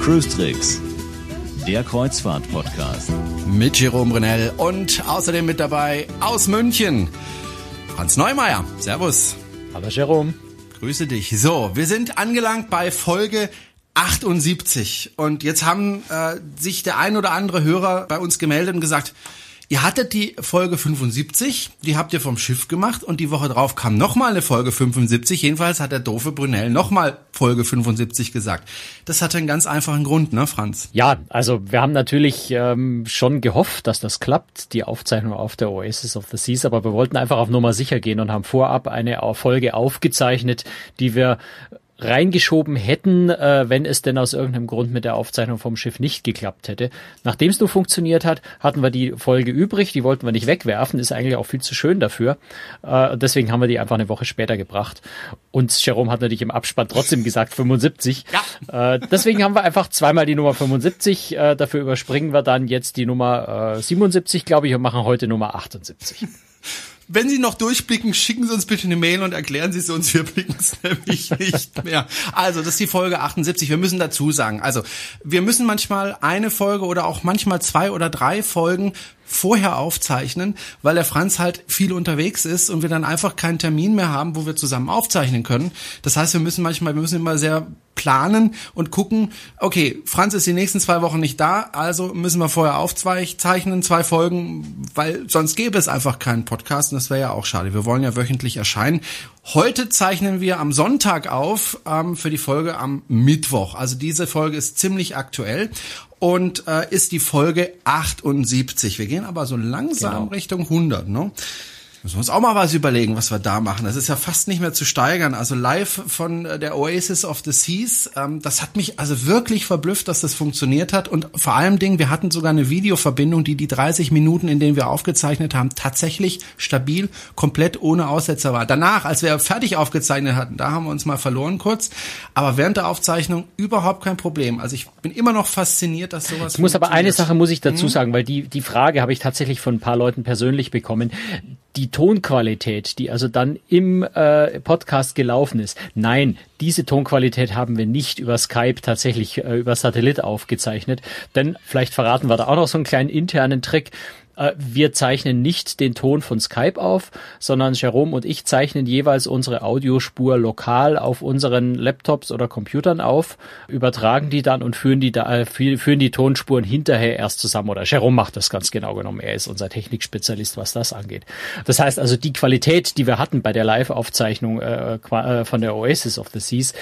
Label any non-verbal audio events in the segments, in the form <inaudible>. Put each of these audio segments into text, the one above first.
Cruise Tricks, der Kreuzfahrt-Podcast. Mit Jerome Brunel und außerdem mit dabei aus München, Hans Neumeier. Servus. Hallo Jerome. Grüße dich. So, wir sind angelangt bei Folge 78 und jetzt haben äh, sich der ein oder andere Hörer bei uns gemeldet und gesagt, Ihr hattet die Folge 75, die habt ihr vom Schiff gemacht und die Woche drauf kam nochmal eine Folge 75. Jedenfalls hat der doofe Brunel nochmal Folge 75 gesagt. Das hatte einen ganz einfachen Grund, ne, Franz? Ja, also wir haben natürlich ähm, schon gehofft, dass das klappt, die Aufzeichnung auf der Oasis of the Seas, aber wir wollten einfach auf Nummer sicher gehen und haben vorab eine Folge aufgezeichnet, die wir reingeschoben hätten, äh, wenn es denn aus irgendeinem Grund mit der Aufzeichnung vom Schiff nicht geklappt hätte. Nachdem es nur funktioniert hat, hatten wir die Folge übrig, die wollten wir nicht wegwerfen, ist eigentlich auch viel zu schön dafür. Äh, deswegen haben wir die einfach eine Woche später gebracht. Und Jerome hat natürlich im Abspann trotzdem gesagt 75. Ja. Äh, deswegen haben wir einfach zweimal die Nummer 75. Äh, dafür überspringen wir dann jetzt die Nummer äh, 77, glaube ich, und machen heute Nummer 78. <laughs> Wenn Sie noch durchblicken, schicken Sie uns bitte eine Mail und erklären Sie es uns. Wir blicken es <laughs> nämlich nicht mehr. Also, das ist die Folge 78. Wir müssen dazu sagen, also, wir müssen manchmal eine Folge oder auch manchmal zwei oder drei Folgen vorher aufzeichnen, weil der Franz halt viel unterwegs ist und wir dann einfach keinen Termin mehr haben, wo wir zusammen aufzeichnen können. Das heißt, wir müssen manchmal, wir müssen immer sehr planen und gucken, okay, Franz ist die nächsten zwei Wochen nicht da, also müssen wir vorher aufzeichnen, zwei Folgen, weil sonst gäbe es einfach keinen Podcast und das wäre ja auch schade. Wir wollen ja wöchentlich erscheinen. Heute zeichnen wir am Sonntag auf ähm, für die Folge am Mittwoch. Also diese Folge ist ziemlich aktuell und äh, ist die Folge 78. Wir gehen aber so langsam genau. Richtung 100, ne? Müssen wir uns auch mal was überlegen, was wir da machen. Das ist ja fast nicht mehr zu steigern. Also live von äh, der Oasis of the Seas, ähm, das hat mich also wirklich verblüfft, dass das funktioniert hat. Und vor allem Dingen, wir hatten sogar eine Videoverbindung, die die 30 Minuten, in denen wir aufgezeichnet haben, tatsächlich stabil, komplett ohne Aussetzer war. Danach, als wir fertig aufgezeichnet hatten, da haben wir uns mal verloren kurz. Aber während der Aufzeichnung überhaupt kein Problem. Also ich bin immer noch fasziniert, dass sowas. Ich muss aber eine Sache muss ich dazu hm? sagen, weil die die Frage habe ich tatsächlich von ein paar Leuten persönlich bekommen die Tonqualität, die also dann im äh, Podcast gelaufen ist. Nein, diese Tonqualität haben wir nicht über Skype tatsächlich äh, über Satellit aufgezeichnet. Denn vielleicht verraten wir da auch noch so einen kleinen internen Trick. Äh, wir zeichnen nicht den Ton von Skype auf, sondern Jerome und ich zeichnen jeweils unsere Audiospur lokal auf unseren Laptops oder Computern auf, übertragen die dann und führen die, da, äh, führen die Tonspuren hinterher erst zusammen. Oder Jerome macht das ganz genau genommen. Er ist unser Technikspezialist, was das angeht. Das heißt also, die Qualität, die wir hatten bei der Live-Aufzeichnung äh, äh von der Oasis of the Seas,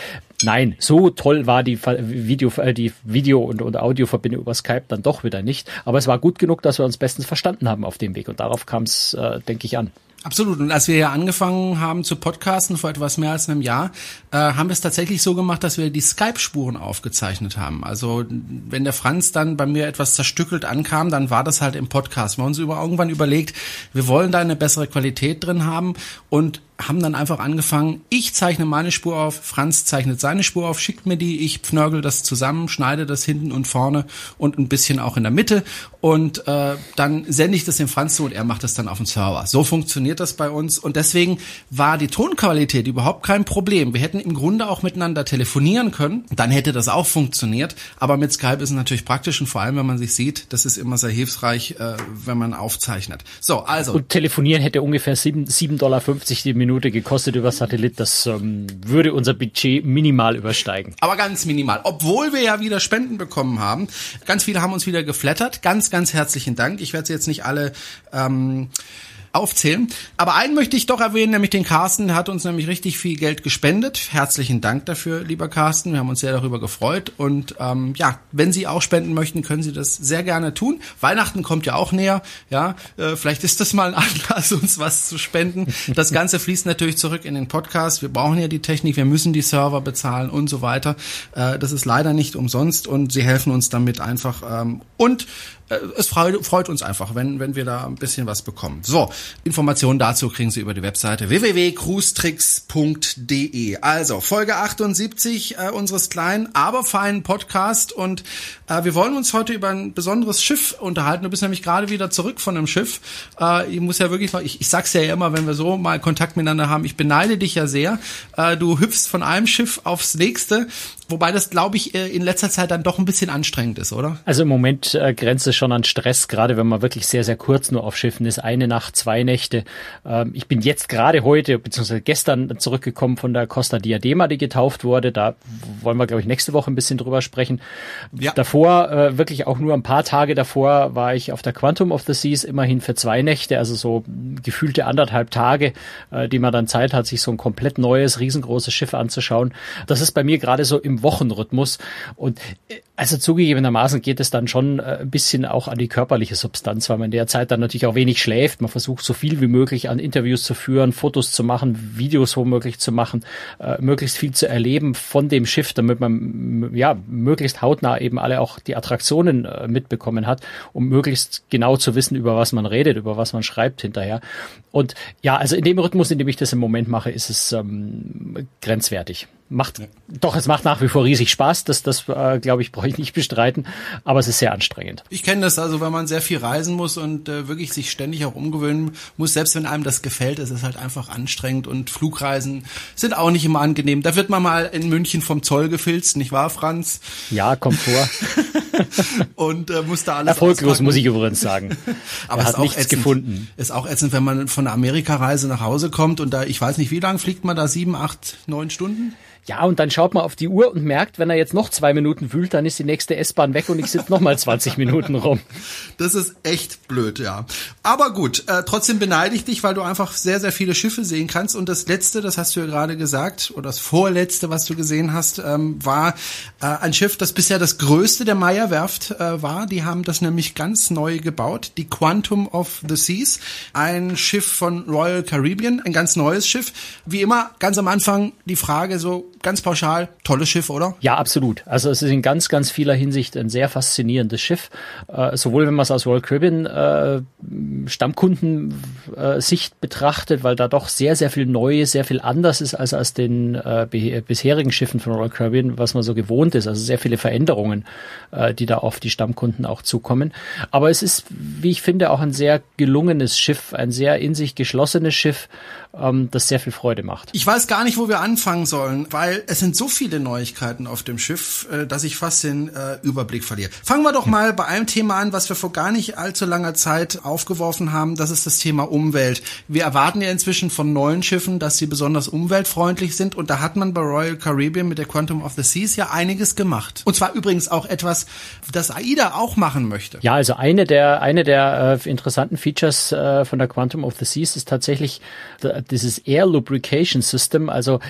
nein, so toll war die Video, die Video- und, und Audioverbindung über Skype dann doch wieder nicht. Aber es war gut genug, dass wir uns bestens verstanden verstanden haben auf dem Weg. Und darauf kam es, äh, denke ich, an. Absolut. Und als wir ja angefangen haben zu podcasten vor etwas mehr als einem Jahr, äh, haben wir es tatsächlich so gemacht, dass wir die Skype-Spuren aufgezeichnet haben. Also wenn der Franz dann bei mir etwas zerstückelt ankam, dann war das halt im Podcast. Wir haben uns über, irgendwann überlegt, wir wollen da eine bessere Qualität drin haben und haben dann einfach angefangen, ich zeichne meine Spur auf, Franz zeichnet seine Spur auf, schickt mir die, ich pfnörgel das zusammen, schneide das hinten und vorne und ein bisschen auch in der Mitte und äh, dann sende ich das dem Franz zu und er macht das dann auf dem Server. So funktioniert das bei uns und deswegen war die Tonqualität überhaupt kein Problem. Wir hätten im Grunde auch miteinander telefonieren können, dann hätte das auch funktioniert, aber mit Skype ist es natürlich praktisch und vor allem, wenn man sich sieht, das ist immer sehr hilfreich, äh, wenn man aufzeichnet. So, also. Und telefonieren hätte ungefähr 7,50 Dollar die Minute Minute gekostet über Satellit. Das ähm, würde unser Budget minimal übersteigen. Aber ganz minimal. Obwohl wir ja wieder Spenden bekommen haben. Ganz viele haben uns wieder geflattert. Ganz, ganz herzlichen Dank. Ich werde sie jetzt nicht alle ähm, aufzählen. Aber einen möchte ich doch erwähnen, nämlich den Carsten, der hat uns nämlich richtig viel Geld gespendet. Herzlichen Dank dafür, lieber Carsten. Wir haben uns sehr darüber gefreut. Und ähm, ja, wenn Sie auch spenden möchten, können Sie das sehr gerne tun. Weihnachten kommt ja auch näher. Ja, äh, vielleicht ist das mal ein <laughs> Anlass, uns was zu spenden. Das Ganze fließt natürlich zurück in den Podcast. Wir brauchen ja die Technik, wir müssen die Server bezahlen und so weiter. Äh, das ist leider nicht umsonst und Sie helfen uns damit einfach. Ähm, und es freut, freut uns einfach, wenn, wenn wir da ein bisschen was bekommen. So, Informationen dazu kriegen Sie über die Webseite www.cruestricks.de. Also Folge 78 äh, unseres kleinen, aber feinen Podcast und äh, wir wollen uns heute über ein besonderes Schiff unterhalten. Du bist nämlich gerade wieder zurück von einem Schiff. Äh, ich muss ja wirklich noch, ich, ich sag's ja immer, wenn wir so mal Kontakt miteinander haben, ich beneide dich ja sehr. Äh, du hüpfst von einem Schiff aufs nächste. Wobei das, glaube ich, äh, in letzter Zeit dann doch ein bisschen anstrengend ist, oder? Also im Moment äh, grenzt es schon an Stress, gerade wenn man wirklich sehr, sehr kurz nur auf Schiffen ist. Eine Nacht, zwei Nächte. Ähm, ich bin jetzt gerade heute, beziehungsweise gestern zurückgekommen von der Costa Diadema, die getauft wurde. Da wollen wir, glaube ich, nächste Woche ein bisschen drüber sprechen. Ja. Davor, äh, wirklich auch nur ein paar Tage davor, war ich auf der Quantum of the Seas, immerhin für zwei Nächte, also so gefühlte anderthalb Tage, äh, die man dann Zeit hat, sich so ein komplett neues, riesengroßes Schiff anzuschauen. Das ist bei mir gerade so im Wochenrhythmus. Und äh, also zugegebenermaßen geht es dann schon äh, ein bisschen auch an die körperliche Substanz, weil man in der Zeit dann natürlich auch wenig schläft. Man versucht so viel wie möglich an Interviews zu führen, Fotos zu machen, Videos womöglich zu machen, äh, möglichst viel zu erleben von dem Schiff, damit man ja möglichst hautnah eben alle auch die Attraktionen äh, mitbekommen hat, um möglichst genau zu wissen, über was man redet, über was man schreibt hinterher. Und ja, also in dem Rhythmus, in dem ich das im Moment mache, ist es ähm, grenzwertig macht ja. doch, es macht nach wie vor riesig Spaß. Das, das äh, glaube ich, brauche ich nicht bestreiten. Aber es ist sehr anstrengend. Ich kenne das also, wenn man sehr viel reisen muss und äh, wirklich sich ständig auch umgewöhnen muss, selbst wenn einem das gefällt, ist es halt einfach anstrengend und Flugreisen sind auch nicht immer angenehm. Da wird man mal in München vom Zoll gefilzt, nicht wahr, Franz? Ja, kommt vor. <laughs> und äh, muss da alles Erfolglos, auspacken. muss ich übrigens sagen. <laughs> Aber er hat nichts ätzend, gefunden. Ist auch ätzend, wenn man von der Amerikareise nach Hause kommt und da, ich weiß nicht, wie lange fliegt man da? Sieben, acht, neun Stunden? Ja, und dann schaut man auf die Uhr und merkt, wenn er jetzt noch zwei Minuten wühlt, dann ist die nächste S-Bahn weg und ich sitze noch mal <laughs> 20 Minuten rum. Das ist echt blöd, ja. Aber gut, äh, trotzdem beneide ich dich, weil du einfach sehr, sehr viele Schiffe sehen kannst. Und das letzte, das hast du ja gerade gesagt, oder das vorletzte, was du gesehen hast, ähm, war äh, ein Schiff, das bisher das größte der Meyer-Werft äh, war. Die haben das nämlich ganz neu gebaut, die Quantum of the Seas. Ein Schiff von Royal Caribbean, ein ganz neues Schiff. Wie immer, ganz am Anfang die Frage so, ganz pauschal, tolles Schiff, oder? Ja, absolut. Also es ist in ganz, ganz vieler Hinsicht ein sehr faszinierendes Schiff. Äh, sowohl wenn man es aus Royal Caribbean äh, Stammkundensicht äh, betrachtet, weil da doch sehr, sehr viel Neues, sehr viel anders ist als aus den äh, bisherigen Schiffen von Royal Caribbean, was man so gewohnt ist. Also sehr viele Veränderungen, äh, die da auf die Stammkunden auch zukommen. Aber es ist, wie ich finde, auch ein sehr gelungenes Schiff, ein sehr in sich geschlossenes Schiff, ähm, das sehr viel Freude macht. Ich weiß gar nicht, wo wir anfangen sollen, weil es sind so viele Neuigkeiten auf dem Schiff, äh, dass ich fast den äh, Überblick verliere. Fangen wir doch mal bei einem Thema an, was wir vor gar nicht allzu langer Zeit aufgeworfen haben. Das ist das Thema Umwelt. Wir erwarten ja inzwischen von neuen Schiffen, dass sie besonders umweltfreundlich sind und da hat man bei Royal Caribbean mit der Quantum of the Seas ja einiges gemacht. Und zwar übrigens auch etwas, das AIDA auch machen möchte. Ja, also eine der eine der äh, interessanten Features äh, von der Quantum of the Seas ist tatsächlich dieses Air Lubrication System, also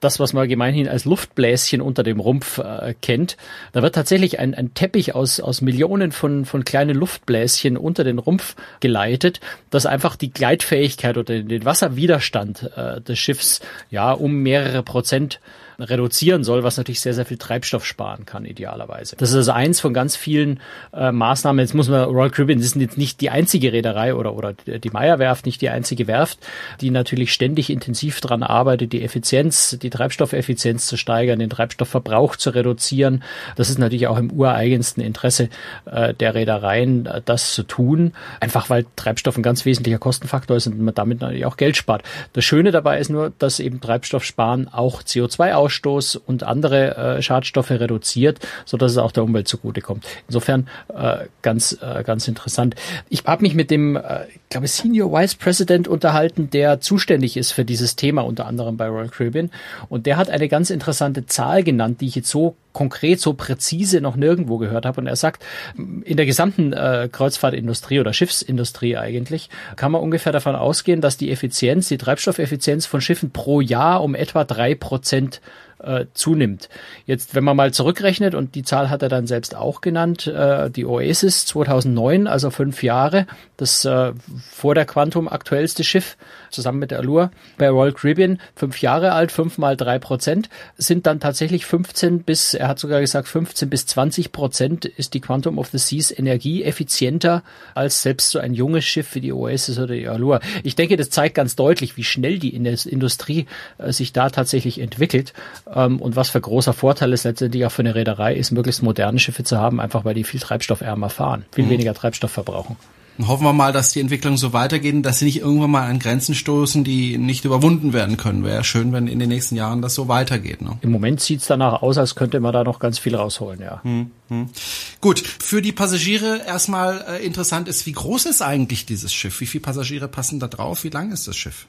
das, was man gemeinhin als Luftbläschen unter dem Rumpf äh, kennt. Da wird tatsächlich ein, ein Teppich aus, aus Millionen von, von kleinen Luftbläschen unter den Rumpf geleitet, das einfach die Gleitfähigkeit oder den Wasserwiderstand äh, des Schiffs ja um mehrere Prozent reduzieren soll, was natürlich sehr, sehr viel Treibstoff sparen kann, idealerweise. Das ist also eins von ganz vielen äh, Maßnahmen. Jetzt muss man, Royal Caribbean ist jetzt nicht die einzige Reederei oder, oder die Meyer-Werft, nicht die einzige Werft, die natürlich ständig intensiv daran arbeitet, die Effizienz, die Treibstoffeffizienz zu steigern, den Treibstoffverbrauch zu reduzieren. Das ist natürlich auch im ureigensten Interesse äh, der Reedereien, äh, das zu tun. Einfach weil Treibstoff ein ganz wesentlicher Kostenfaktor ist und man damit natürlich auch Geld spart. Das Schöne dabei ist nur, dass eben Treibstoff sparen auch CO2 aus Ausstoß und andere äh, Schadstoffe reduziert, so dass es auch der Umwelt zugutekommt. Insofern äh, ganz äh, ganz interessant. Ich habe mich mit dem, äh, ich glaube Senior Vice President unterhalten, der zuständig ist für dieses Thema unter anderem bei Royal Caribbean und der hat eine ganz interessante Zahl genannt, die ich jetzt so konkret, so präzise noch nirgendwo gehört habe. Und er sagt, in der gesamten äh, Kreuzfahrtindustrie oder Schiffsindustrie eigentlich kann man ungefähr davon ausgehen, dass die Effizienz, die Treibstoffeffizienz von Schiffen pro Jahr um etwa drei Prozent äh, zunimmt. Jetzt, wenn man mal zurückrechnet, und die Zahl hat er dann selbst auch genannt, äh, die Oasis 2009, also fünf Jahre, das äh, vor der Quantum aktuellste Schiff, zusammen mit der Allure, bei Royal Caribbean, fünf Jahre alt, fünf mal drei Prozent, sind dann tatsächlich 15 bis, er hat sogar gesagt, 15 bis 20 Prozent ist die Quantum of the Seas energieeffizienter als selbst so ein junges Schiff wie die Oasis oder die Allure. Ich denke, das zeigt ganz deutlich, wie schnell die Industrie äh, sich da tatsächlich entwickelt ähm, und was für großer Vorteil es letztendlich auch für eine Reederei ist, möglichst moderne Schiffe zu haben, einfach weil die viel treibstoffärmer fahren, viel mhm. weniger Treibstoff verbrauchen. Und hoffen wir mal, dass die Entwicklung so weitergeht, dass sie nicht irgendwann mal an Grenzen stoßen, die nicht überwunden werden können. Wäre schön, wenn in den nächsten Jahren das so weitergeht. Ne? Im Moment sieht's danach aus, als könnte man da noch ganz viel rausholen, ja. Hm, hm. Gut, für die Passagiere erstmal äh, interessant ist, wie groß ist eigentlich dieses Schiff? Wie viele Passagiere passen da drauf? Wie lang ist das Schiff?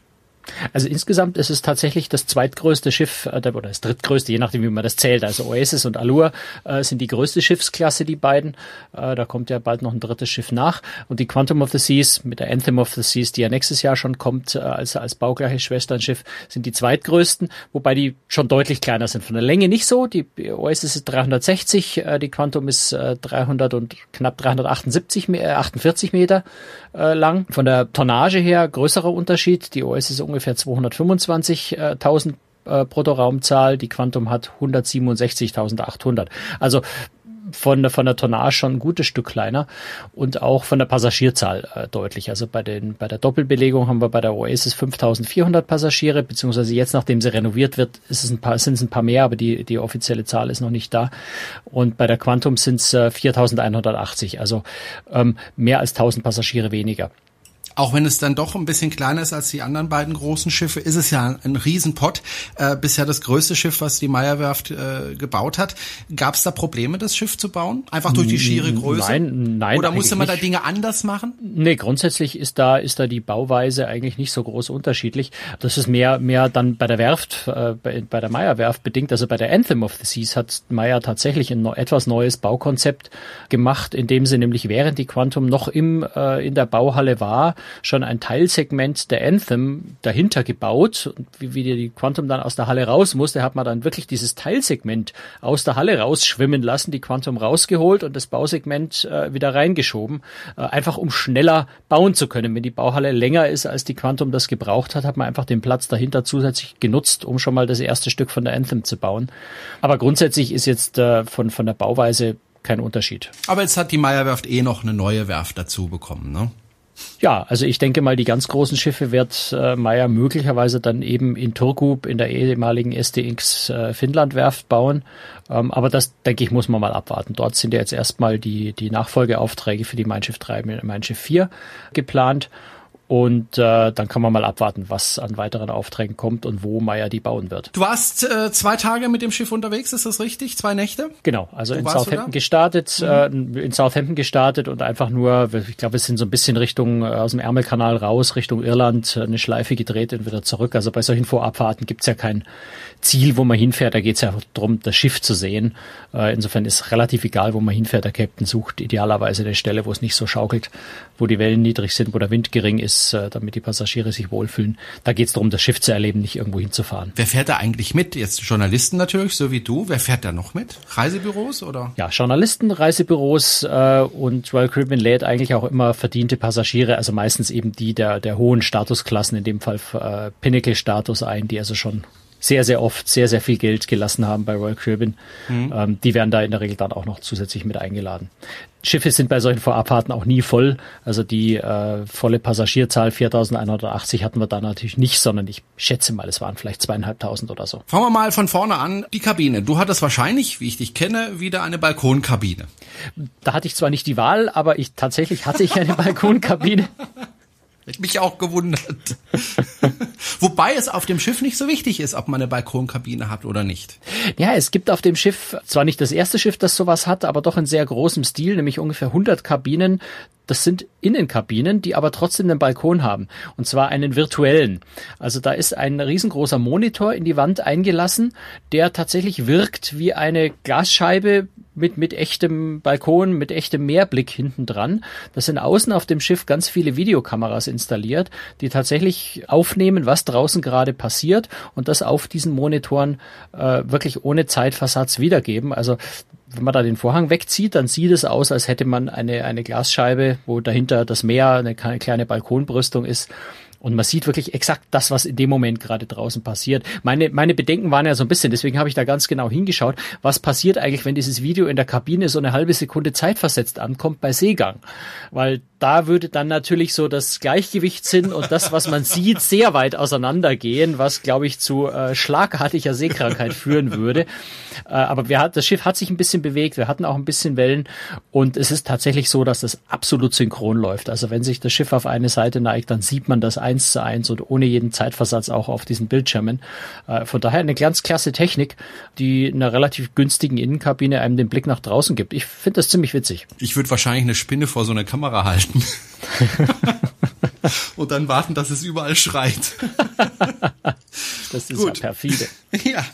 Also insgesamt ist es tatsächlich das zweitgrößte Schiff äh, oder das drittgrößte, je nachdem wie man das zählt. Also Oasis und Allure äh, sind die größte Schiffsklasse, die beiden. Äh, da kommt ja bald noch ein drittes Schiff nach. Und die Quantum of the Seas mit der Anthem of the Seas, die ja nächstes Jahr schon kommt äh, als, als baugleiches Schwesternschiff, sind die zweitgrößten, wobei die schon deutlich kleiner sind. Von der Länge nicht so. Die Oasis ist 360, äh, die Quantum ist äh, 300 und knapp 378, äh, 48 Meter äh, lang. Von der Tonnage her größerer Unterschied. Die Oasis ist ungefähr 225.000 äh, Bruttoraumzahl, die Quantum hat 167.800. Also von der, von der Tonnage schon ein gutes Stück kleiner und auch von der Passagierzahl äh, deutlich. Also bei den, bei der Doppelbelegung haben wir bei der Oasis 5400 Passagiere, beziehungsweise jetzt, nachdem sie renoviert wird, ist es ein paar, sind es ein paar mehr, aber die, die offizielle Zahl ist noch nicht da. Und bei der Quantum sind es äh, 4180, also ähm, mehr als 1000 Passagiere weniger. Auch wenn es dann doch ein bisschen kleiner ist als die anderen beiden großen Schiffe, ist es ja ein Riesenpott. Äh, bisher das größte Schiff, was die Meyerwerft äh, gebaut hat. Gab es da Probleme, das Schiff zu bauen? Einfach durch die schiere Größe? Nein, nein. Oder musste man da Dinge anders machen? Nee, grundsätzlich ist da, ist da die Bauweise eigentlich nicht so groß unterschiedlich. Das ist mehr, mehr dann bei der Werft, äh, bei, bei der Meyerwerft bedingt. Also bei der Anthem of the Seas hat Meyer tatsächlich ein etwas neues Baukonzept gemacht, indem sie nämlich während die Quantum noch im, äh, in der Bauhalle war, schon ein Teilsegment der Anthem dahinter gebaut. Und wie, wie die Quantum dann aus der Halle raus musste, hat man dann wirklich dieses Teilsegment aus der Halle rausschwimmen lassen, die Quantum rausgeholt und das Bausegment äh, wieder reingeschoben, äh, einfach um schneller bauen zu können. Wenn die Bauhalle länger ist, als die Quantum das gebraucht hat, hat man einfach den Platz dahinter zusätzlich genutzt, um schon mal das erste Stück von der Anthem zu bauen. Aber grundsätzlich ist jetzt äh, von, von der Bauweise kein Unterschied. Aber jetzt hat die Meyerwerft eh noch eine neue Werft dazu bekommen, ne? Ja, also ich denke mal, die ganz großen Schiffe wird äh, Meyer möglicherweise dann eben in Turku in der ehemaligen STX äh, Finnland Werft bauen. Ähm, aber das, denke ich, muss man mal abwarten. Dort sind ja jetzt erstmal die, die Nachfolgeaufträge für die Mein Schiff 3 und Mein Schiff 4 geplant. Und äh, dann kann man mal abwarten, was an weiteren Aufträgen kommt und wo Meyer die bauen wird. Du warst äh, zwei Tage mit dem Schiff unterwegs, ist das richtig? Zwei Nächte? Genau, also wo in Southampton gestartet, mhm. äh, in Southampton gestartet und einfach nur, ich glaube, wir sind so ein bisschen Richtung äh, aus dem Ärmelkanal raus, Richtung Irland, äh, eine Schleife gedreht und wieder zurück. Also bei solchen Vorabfahrten gibt's ja kein Ziel, wo man hinfährt. Da geht's ja darum, das Schiff zu sehen. Äh, insofern ist relativ egal, wo man hinfährt. Der Captain sucht idealerweise eine Stelle, wo es nicht so schaukelt, wo die Wellen niedrig sind, wo der Wind gering ist ist, äh, damit die Passagiere sich wohlfühlen. Da geht es darum, das Schiff zu erleben, nicht irgendwo hinzufahren. Wer fährt da eigentlich mit? Jetzt Journalisten natürlich, so wie du. Wer fährt da noch mit? Reisebüros oder? Ja, Journalisten, Reisebüros äh, und Royal Caribbean lädt eigentlich auch immer verdiente Passagiere, also meistens eben die der, der hohen Statusklassen, in dem Fall äh, Pinnacle-Status ein, die also schon sehr, sehr oft sehr, sehr viel Geld gelassen haben bei Royal Caribbean. Mhm. Ähm, die werden da in der Regel dann auch noch zusätzlich mit eingeladen. Schiffe sind bei solchen Vorabfahrten auch nie voll. Also die äh, volle Passagierzahl 4.180 hatten wir da natürlich nicht, sondern ich schätze mal, es waren vielleicht zweieinhalbtausend oder so. Fangen wir mal von vorne an. Die Kabine. Du hattest wahrscheinlich, wie ich dich kenne, wieder eine Balkonkabine. Da hatte ich zwar nicht die Wahl, aber ich tatsächlich hatte ich eine <laughs> Balkonkabine. Hätte mich auch gewundert. <laughs> Wobei es auf dem Schiff nicht so wichtig ist, ob man eine Balkonkabine hat oder nicht. Ja, es gibt auf dem Schiff zwar nicht das erste Schiff, das sowas hat, aber doch in sehr großem Stil, nämlich ungefähr 100 Kabinen, das sind Innenkabinen, die aber trotzdem einen Balkon haben. Und zwar einen virtuellen. Also da ist ein riesengroßer Monitor in die Wand eingelassen, der tatsächlich wirkt wie eine Glasscheibe mit, mit echtem Balkon, mit echtem Meerblick hinten dran. Das sind außen auf dem Schiff ganz viele Videokameras installiert, die tatsächlich aufnehmen, was draußen gerade passiert und das auf diesen Monitoren äh, wirklich ohne Zeitversatz wiedergeben. Also wenn man da den Vorhang wegzieht, dann sieht es aus, als hätte man eine, eine Glasscheibe, wo dahinter das Meer, eine kleine Balkonbrüstung ist. Und man sieht wirklich exakt das, was in dem Moment gerade draußen passiert. Meine, meine Bedenken waren ja so ein bisschen, deswegen habe ich da ganz genau hingeschaut, was passiert eigentlich, wenn dieses Video in der Kabine so eine halbe Sekunde zeitversetzt ankommt bei Seegang. Weil da würde dann natürlich so das Gleichgewichtssinn und das, was man <laughs> sieht, sehr weit auseinandergehen, was, glaube ich, zu äh, schlagartiger Seekrankheit führen würde. Äh, aber wir hat, das Schiff hat sich ein bisschen bewegt, wir hatten auch ein bisschen Wellen und es ist tatsächlich so, dass das absolut synchron läuft. Also wenn sich das Schiff auf eine Seite neigt, dann sieht man das eins zu eins und ohne jeden Zeitversatz auch auf diesen Bildschirmen. Äh, von daher eine ganz klasse Technik, die in einer relativ günstigen Innenkabine einem den Blick nach draußen gibt. Ich finde das ziemlich witzig. Ich würde wahrscheinlich eine Spinne vor so einer Kamera halten halten. <laughs> <laughs> und dann warten, dass es überall schreit. <laughs> das ist Gut. ja perfide. <laughs> ja,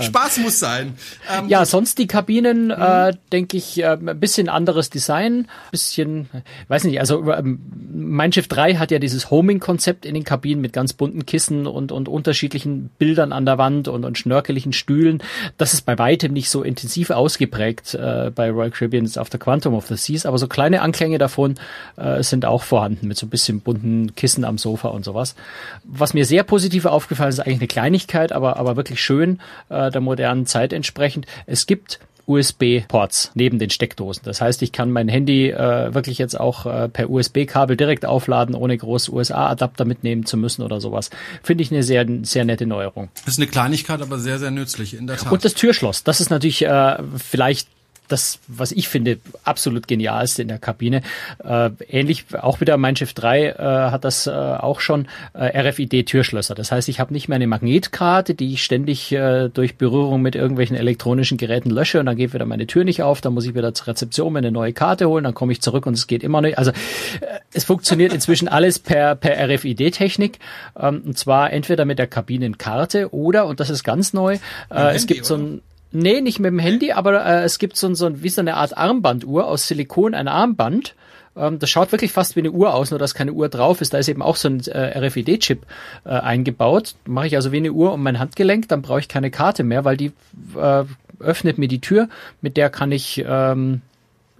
Spaß muss sein. Ähm, ja, sonst die Kabinen, mhm. äh, denke ich, äh, ein bisschen anderes Design, bisschen, weiß nicht, also ähm, mein Schiff 3 hat ja dieses Homing-Konzept in den Kabinen mit ganz bunten Kissen und, und unterschiedlichen Bildern an der Wand und, und schnörkeligen Stühlen. Das ist bei weitem nicht so intensiv ausgeprägt äh, bei Royal Caribbean auf der Quantum of the Seas, aber so kleine Anklänge davon äh, sind auch vorhanden mit so ein bisschen bunten Kissen am Sofa und sowas. Was mir sehr positiv aufgefallen ist, eigentlich eine Kleinigkeit, aber, aber wirklich schön äh, der modernen Zeit entsprechend. Es gibt USB-Ports neben den Steckdosen. Das heißt, ich kann mein Handy äh, wirklich jetzt auch äh, per USB-Kabel direkt aufladen, ohne groß USA-Adapter mitnehmen zu müssen oder sowas. Finde ich eine sehr, sehr nette Neuerung. Das ist eine Kleinigkeit, aber sehr, sehr nützlich, in der Tat. Und das Türschloss, das ist natürlich äh, vielleicht das, was ich finde, absolut genialste in der Kabine. Äh, ähnlich auch wieder mein Schiff 3 äh, hat das äh, auch schon äh, RFID-Türschlösser. Das heißt, ich habe nicht mehr eine Magnetkarte, die ich ständig äh, durch Berührung mit irgendwelchen elektronischen Geräten lösche und dann geht wieder meine Tür nicht auf, dann muss ich wieder zur Rezeption mir eine neue Karte holen, dann komme ich zurück und es geht immer nicht. Also äh, es funktioniert inzwischen alles per, per RFID-Technik ähm, und zwar entweder mit der Kabinenkarte oder, und das ist ganz neu, äh, es gibt so ein Nee, nicht mit dem Handy, aber äh, es gibt so, so wie so eine Art Armbanduhr aus Silikon, ein Armband. Ähm, das schaut wirklich fast wie eine Uhr aus, nur dass keine Uhr drauf ist. Da ist eben auch so ein äh, RFID-Chip äh, eingebaut. Mache ich also wie eine Uhr um mein Handgelenk, dann brauche ich keine Karte mehr, weil die äh, öffnet mir die Tür. Mit der kann ich ähm,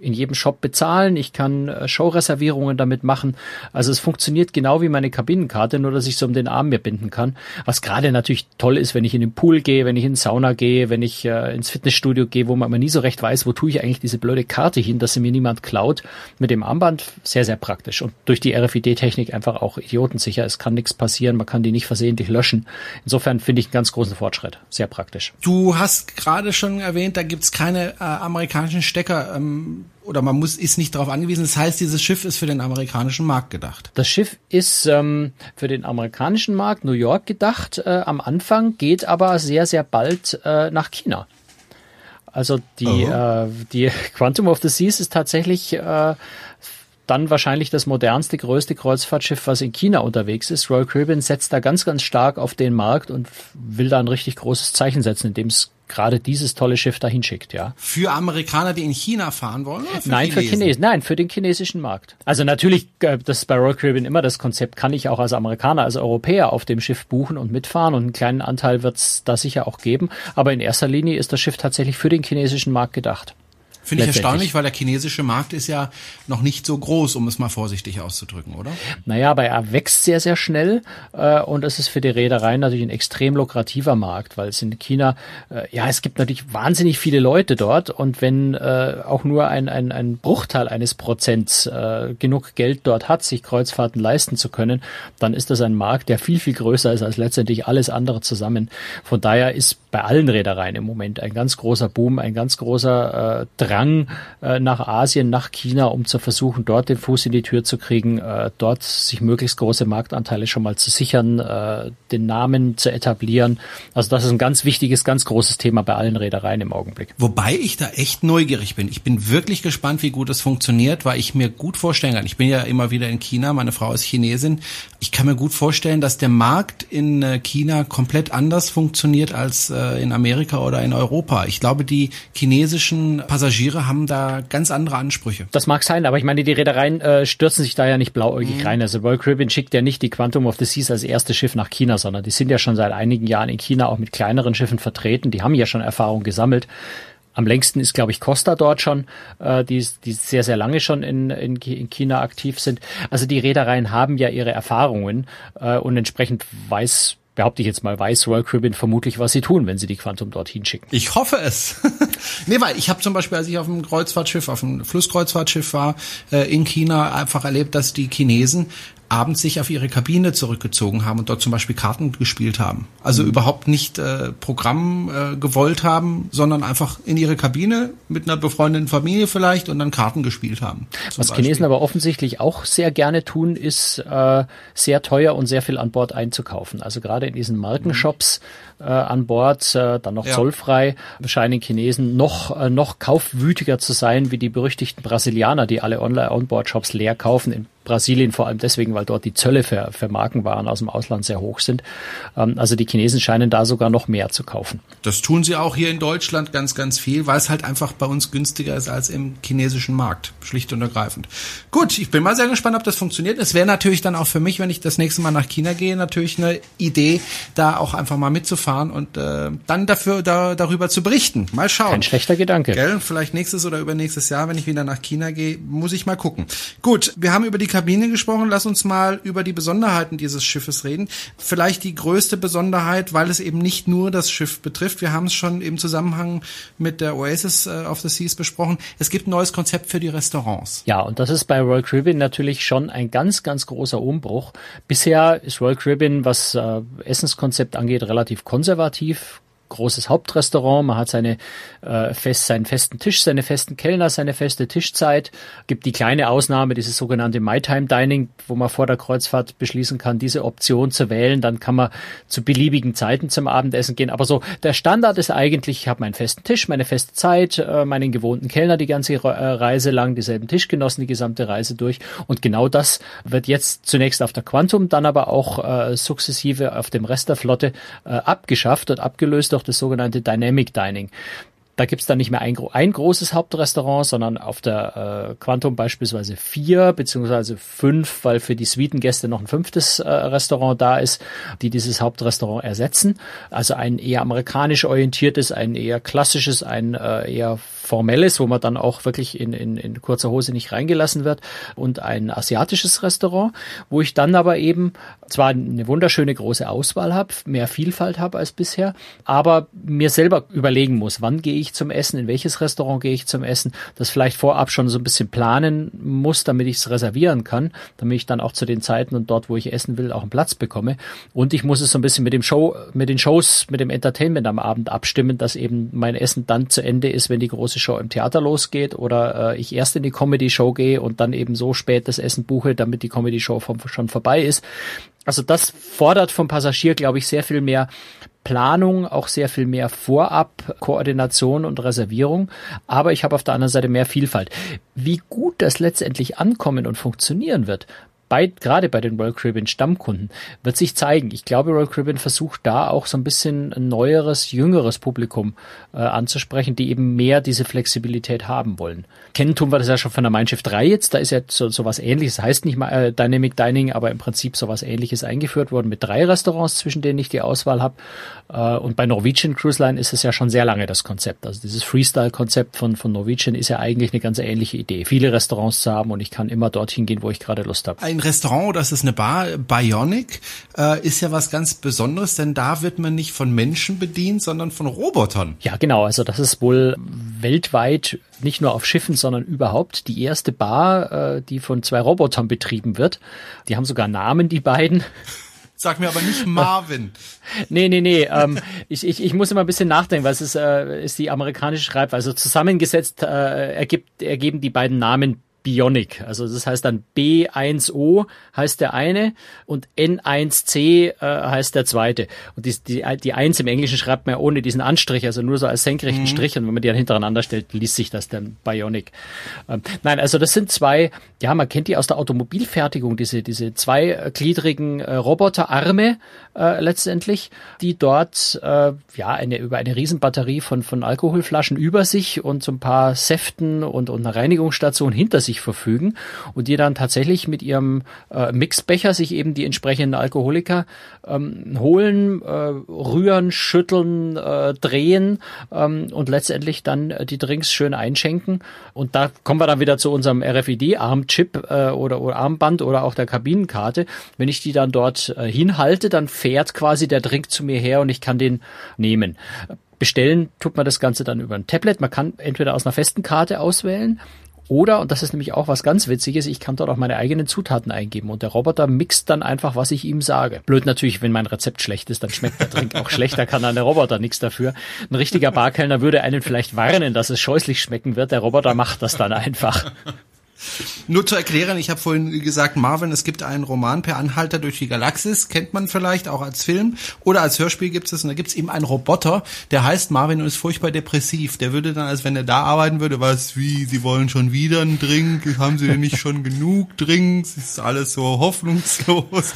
in jedem Shop bezahlen, ich kann äh, Showreservierungen damit machen. Also es funktioniert genau wie meine Kabinenkarte, nur dass ich so um den Arm mir binden kann. Was gerade natürlich toll ist, wenn ich in den Pool gehe, wenn ich in den Sauna gehe, wenn ich äh, ins Fitnessstudio gehe, wo man immer nie so recht weiß, wo tue ich eigentlich diese blöde Karte hin, dass sie mir niemand klaut. Mit dem Armband sehr, sehr praktisch und durch die RFID-Technik einfach auch idiotensicher. Es kann nichts passieren, man kann die nicht versehentlich löschen. Insofern finde ich einen ganz großen Fortschritt. Sehr praktisch. Du hast gerade schon erwähnt, da gibt's keine äh, amerikanischen Stecker. Ähm oder man muss ist nicht darauf angewiesen. Das heißt, dieses Schiff ist für den amerikanischen Markt gedacht. Das Schiff ist ähm, für den amerikanischen Markt New York gedacht äh, am Anfang, geht aber sehr sehr bald äh, nach China. Also die äh, die <laughs> Quantum of the Seas ist tatsächlich äh, dann wahrscheinlich das modernste, größte Kreuzfahrtschiff, was in China unterwegs ist. Royal Caribbean setzt da ganz, ganz stark auf den Markt und will da ein richtig großes Zeichen setzen, indem es gerade dieses tolle Schiff dahin schickt, ja. Für Amerikaner, die in China fahren wollen? Für nein, Chinesen? für Chinesen. Nein, für den chinesischen Markt. Also natürlich, äh, das ist bei Royal Caribbean immer das Konzept, kann ich auch als Amerikaner, als Europäer auf dem Schiff buchen und mitfahren und einen kleinen Anteil wird es da sicher auch geben. Aber in erster Linie ist das Schiff tatsächlich für den chinesischen Markt gedacht. Finde ich erstaunlich, weil der chinesische Markt ist ja noch nicht so groß, um es mal vorsichtig auszudrücken, oder? Naja, aber er wächst sehr, sehr schnell äh, und es ist für die Reedereien natürlich ein extrem lukrativer Markt, weil es in China, äh, ja, es gibt natürlich wahnsinnig viele Leute dort und wenn äh, auch nur ein, ein, ein Bruchteil eines Prozents äh, genug Geld dort hat, sich Kreuzfahrten leisten zu können, dann ist das ein Markt, der viel, viel größer ist als letztendlich alles andere zusammen. Von daher ist bei allen Reedereien im Moment ein ganz großer Boom, ein ganz großer äh, Drang äh, nach Asien, nach China, um zu versuchen, dort den Fuß in die Tür zu kriegen, äh, dort sich möglichst große Marktanteile schon mal zu sichern, äh, den Namen zu etablieren. Also das ist ein ganz wichtiges, ganz großes Thema bei allen Reedereien im Augenblick. Wobei ich da echt neugierig bin. Ich bin wirklich gespannt, wie gut es funktioniert, weil ich mir gut vorstellen kann. Ich bin ja immer wieder in China, meine Frau ist Chinesin. Ich kann mir gut vorstellen, dass der Markt in China komplett anders funktioniert als in Amerika oder in Europa. Ich glaube, die chinesischen Passagiere haben da ganz andere Ansprüche. Das mag sein, aber ich meine, die Reedereien äh, stürzen sich da ja nicht blauäugig mhm. rein. Also Royal Caribbean schickt ja nicht die Quantum of the Seas als erstes Schiff nach China, sondern die sind ja schon seit einigen Jahren in China auch mit kleineren Schiffen vertreten. Die haben ja schon Erfahrung gesammelt. Am längsten ist, glaube ich, Costa dort schon, äh, die, die sehr, sehr lange schon in, in, in China aktiv sind. Also die Reedereien haben ja ihre Erfahrungen äh, und entsprechend weiß behaupte ich jetzt mal, weiß Royal Caribbean vermutlich, was sie tun, wenn sie die Quantum dorthin schicken. Ich hoffe es. <laughs> nee, weil ich habe zum Beispiel, als ich auf einem Kreuzfahrtschiff, auf einem Flusskreuzfahrtschiff war, äh, in China einfach erlebt, dass die Chinesen abends sich auf ihre Kabine zurückgezogen haben und dort zum Beispiel Karten gespielt haben. Also mhm. überhaupt nicht äh, Programm äh, gewollt haben, sondern einfach in ihre Kabine mit einer befreundeten Familie vielleicht und dann Karten gespielt haben. Was Beispiel. Chinesen aber offensichtlich auch sehr gerne tun, ist äh, sehr teuer und sehr viel an Bord einzukaufen. Also gerade in diesen Markenshops äh, an Bord, äh, dann noch ja. zollfrei, scheinen Chinesen noch, äh, noch kaufwütiger zu sein wie die berüchtigten Brasilianer, die alle Online-Onboard-Shops leer kaufen in Brasilien vor allem deswegen, weil dort die Zölle für, für Markenwaren aus dem Ausland sehr hoch sind. Ähm, also die Chinesen scheinen da sogar noch mehr zu kaufen. Das tun sie auch hier in Deutschland ganz, ganz viel, weil es halt einfach bei uns günstiger ist als im chinesischen Markt. Schlicht und ergreifend. Gut, ich bin mal sehr gespannt, ob das funktioniert. Es wäre natürlich dann auch für mich, wenn ich das nächste Mal nach China gehe, natürlich eine Idee, da auch einfach mal mitzufahren und äh, dann dafür da, darüber zu berichten. Mal schauen. Kein schlechter Gedanke. Gell? Vielleicht nächstes oder übernächstes Jahr, wenn ich wieder nach China gehe, muss ich mal gucken. Gut, wir haben über die Kabine gesprochen. Lass uns mal über die Besonderheiten dieses Schiffes reden. Vielleicht die größte Besonderheit, weil es eben nicht nur das Schiff betrifft. Wir haben es schon im Zusammenhang mit der Oasis äh, of the Seas besprochen. Es gibt ein neues Konzept für die Restaurants. Ja, und das ist bei Royal Caribbean natürlich schon ein ganz, ganz großer Umbruch. Bisher ist Royal Caribbean, was äh, Essenskonzept angeht, relativ konservativ großes Hauptrestaurant, man hat seine äh, fest, seinen festen Tisch, seine festen Kellner, seine feste Tischzeit. Gibt die kleine Ausnahme, dieses sogenannte MyTime Dining, wo man vor der Kreuzfahrt beschließen kann, diese Option zu wählen. Dann kann man zu beliebigen Zeiten zum Abendessen gehen. Aber so der Standard ist eigentlich, ich habe meinen festen Tisch, meine feste Zeit, äh, meinen gewohnten Kellner die ganze äh, Reise lang, dieselben Tischgenossen die gesamte Reise durch. Und genau das wird jetzt zunächst auf der Quantum, dann aber auch äh, sukzessive auf dem Rest der Flotte äh, abgeschafft und abgelöst durch das sogenannte Dynamic Dining. Da gibt's dann nicht mehr ein, ein, großes Hauptrestaurant, sondern auf der äh, Quantum beispielsweise vier beziehungsweise fünf, weil für die Suitengäste noch ein fünftes äh, Restaurant da ist, die dieses Hauptrestaurant ersetzen. Also ein eher amerikanisch orientiertes, ein eher klassisches, ein äh, eher formelles, wo man dann auch wirklich in, in, in kurzer Hose nicht reingelassen wird und ein asiatisches Restaurant, wo ich dann aber eben zwar eine wunderschöne große Auswahl habe, mehr Vielfalt habe als bisher, aber mir selber überlegen muss, wann gehe ich zum Essen, in welches Restaurant gehe ich zum Essen, das vielleicht vorab schon so ein bisschen planen muss, damit ich es reservieren kann, damit ich dann auch zu den Zeiten und dort, wo ich essen will, auch einen Platz bekomme. Und ich muss es so ein bisschen mit dem Show, mit den Shows, mit dem Entertainment am Abend abstimmen, dass eben mein Essen dann zu Ende ist, wenn die große Show im Theater losgeht oder äh, ich erst in die Comedy-Show gehe und dann eben so spät das Essen buche, damit die Comedy-Show schon vorbei ist. Also das fordert vom Passagier, glaube ich, sehr viel mehr Planung, auch sehr viel mehr Vorab, Koordination und Reservierung. Aber ich habe auf der anderen Seite mehr Vielfalt. Wie gut das letztendlich ankommen und funktionieren wird, bei, gerade bei den Royal Caribbean Stammkunden, wird sich zeigen. Ich glaube, Royal Caribbean versucht da auch so ein bisschen ein neueres, jüngeres Publikum äh, anzusprechen, die eben mehr diese Flexibilität haben wollen. Kennen tun wir das ja schon von der Mein Schiff 3 jetzt, da ist ja so, so was ähnliches, heißt nicht mal äh, Dynamic Dining, aber im Prinzip so was ähnliches eingeführt worden mit drei Restaurants, zwischen denen ich die Auswahl habe. Äh, und bei Norwegian Cruise Line ist es ja schon sehr lange das Konzept. Also dieses Freestyle-Konzept von, von Norwegian ist ja eigentlich eine ganz ähnliche Idee. Viele Restaurants zu haben und ich kann immer dorthin gehen, wo ich gerade Lust habe. Ein Restaurant oder ist es eine Bar, Bionic, äh, ist ja was ganz Besonderes, denn da wird man nicht von Menschen bedient, sondern von Robotern. Ja, genau. Also das ist wohl weltweit nicht nur auf Schiffen, sondern überhaupt die erste Bar, äh, die von zwei Robotern betrieben wird. Die haben sogar Namen, die beiden. <laughs> Sag mir aber nicht Marvin. <laughs> nee, nee, nee. Ähm, ich, ich, ich muss immer ein bisschen nachdenken, weil es ist, äh, ist die amerikanische Schreibweise. Also zusammengesetzt äh, ergibt, ergeben die beiden Namen Bionic. Also das heißt dann B1O heißt der eine und N1C äh, heißt der zweite. Und die, die, die 1 im Englischen schreibt man ja ohne diesen Anstrich, also nur so als senkrechten mhm. Strich. Und wenn man die dann hintereinander stellt, liest sich das dann Bionic. Ähm, nein, also das sind zwei, ja, man kennt die aus der Automobilfertigung, diese, diese zweigliedrigen äh, Roboterarme äh, letztendlich, die dort äh, ja eine über eine Riesenbatterie von, von Alkoholflaschen über sich und so ein paar Säften und, und eine Reinigungsstation hinter sich sich verfügen und die dann tatsächlich mit ihrem äh, Mixbecher sich eben die entsprechenden Alkoholiker ähm, holen, äh, rühren, schütteln, äh, drehen ähm, und letztendlich dann die Drinks schön einschenken. Und da kommen wir dann wieder zu unserem RFID-Armchip äh, oder, oder Armband oder auch der Kabinenkarte. Wenn ich die dann dort äh, hinhalte, dann fährt quasi der Drink zu mir her und ich kann den nehmen. Bestellen tut man das Ganze dann über ein Tablet. Man kann entweder aus einer festen Karte auswählen oder, und das ist nämlich auch was ganz Witziges, ich kann dort auch meine eigenen Zutaten eingeben und der Roboter mixt dann einfach, was ich ihm sage. Blöd natürlich, wenn mein Rezept schlecht ist, dann schmeckt der Trink auch schlecht, da kann dann der Roboter nichts dafür. Ein richtiger Barkellner würde einen vielleicht warnen, dass es scheußlich schmecken wird, der Roboter macht das dann einfach. Nur zu erklären, ich habe vorhin gesagt, Marvin, es gibt einen Roman per Anhalter durch die Galaxis, kennt man vielleicht auch als Film oder als Hörspiel gibt es und da gibt es eben einen Roboter, der heißt Marvin und ist furchtbar depressiv. Der würde dann, als wenn er da arbeiten würde, was wie, sie wollen schon wieder einen Drink, haben sie denn nicht schon genug Drinks, ist alles so hoffnungslos.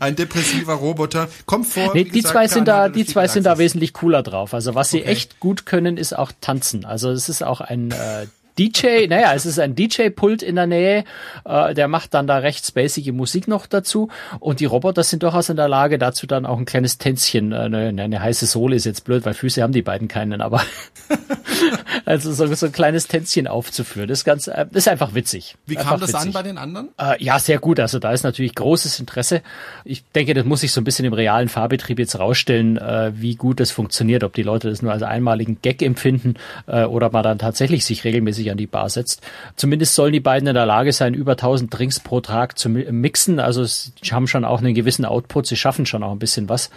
Ein depressiver Roboter. Kommt vor. Nee, die gesagt, zwei sind da, die zwei sind da wesentlich cooler drauf. Also was sie okay. echt gut können, ist auch tanzen. Also es ist auch ein äh, DJ, naja, es ist ein DJ-Pult in der Nähe, äh, der macht dann da recht spacige Musik noch dazu und die Roboter sind durchaus in der Lage, dazu dann auch ein kleines Tänzchen, äh, eine, eine heiße Sohle ist jetzt blöd, weil Füße haben die beiden keinen, aber <laughs> also so, so ein kleines Tänzchen aufzuführen, das ist ganz, äh, ist einfach witzig. Wie einfach kam das witzig. an bei den anderen? Äh, ja, sehr gut, also da ist natürlich großes Interesse. Ich denke, das muss sich so ein bisschen im realen Fahrbetrieb jetzt rausstellen, äh, wie gut das funktioniert, ob die Leute das nur als einmaligen Gag empfinden äh, oder man dann tatsächlich sich regelmäßig an die Bar setzt. Zumindest sollen die beiden in der Lage sein, über 1000 Drinks pro Tag zu mixen. Also sie haben schon auch einen gewissen Output, sie schaffen schon auch ein bisschen was.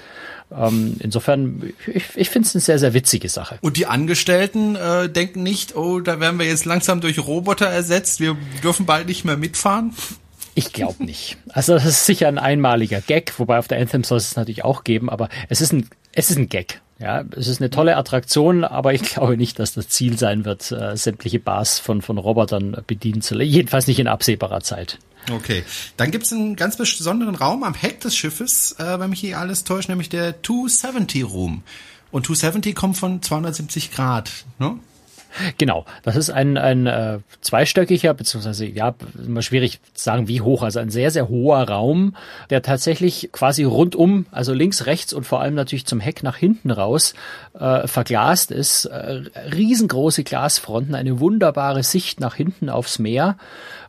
Ähm, insofern, ich, ich finde es eine sehr, sehr witzige Sache. Und die Angestellten äh, denken nicht, oh, da werden wir jetzt langsam durch Roboter ersetzt, wir dürfen bald nicht mehr mitfahren? Ich glaube nicht. Also das ist sicher ein einmaliger Gag, wobei auf der Anthem soll es natürlich auch geben, aber es ist ein, es ist ein Gag. Ja, es ist eine tolle Attraktion, aber ich <laughs> glaube nicht, dass das Ziel sein wird, äh, sämtliche Bars von, von Robotern bedienen zu lassen. Jedenfalls nicht in absehbarer Zeit. Okay, dann gibt's einen ganz besonderen Raum am Heck des Schiffes, äh, wenn mich hier alles täuscht, nämlich der 270 Room. Und 270 kommt von 270 Grad, ne? Genau, das ist ein, ein äh, zweistöckiger, beziehungsweise ja, immer schwierig zu sagen, wie hoch, also ein sehr, sehr hoher Raum, der tatsächlich quasi rundum, also links, rechts und vor allem natürlich zum Heck nach hinten raus äh, verglast ist. Äh, riesengroße Glasfronten, eine wunderbare Sicht nach hinten aufs Meer.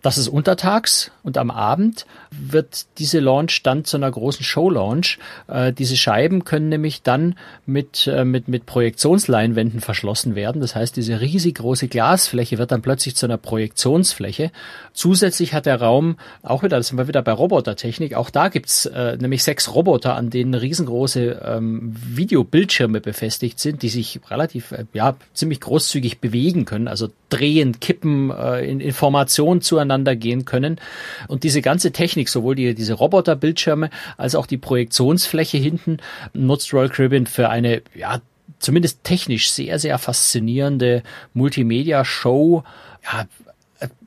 Das ist untertags und am Abend wird diese Launch dann zu einer großen Show-Launch. Äh, diese Scheiben können nämlich dann mit, äh, mit, mit Projektionsleinwänden verschlossen werden. Das heißt, diese riesig große Glasfläche wird dann plötzlich zu einer Projektionsfläche. Zusätzlich hat der Raum, auch wieder, das sind wir wieder bei Robotertechnik, auch da gibt's äh, nämlich sechs Roboter, an denen riesengroße ähm, Videobildschirme befestigt sind, die sich relativ, äh, ja, ziemlich großzügig bewegen können, also drehen, kippen, äh, in Informationen zueinander gehen können. Und diese ganze Technik, sowohl die, diese Roboterbildschirme als auch die Projektionsfläche hinten, nutzt Royal Caribbean für eine, ja, zumindest technisch sehr, sehr faszinierende Multimedia-Show. Ja,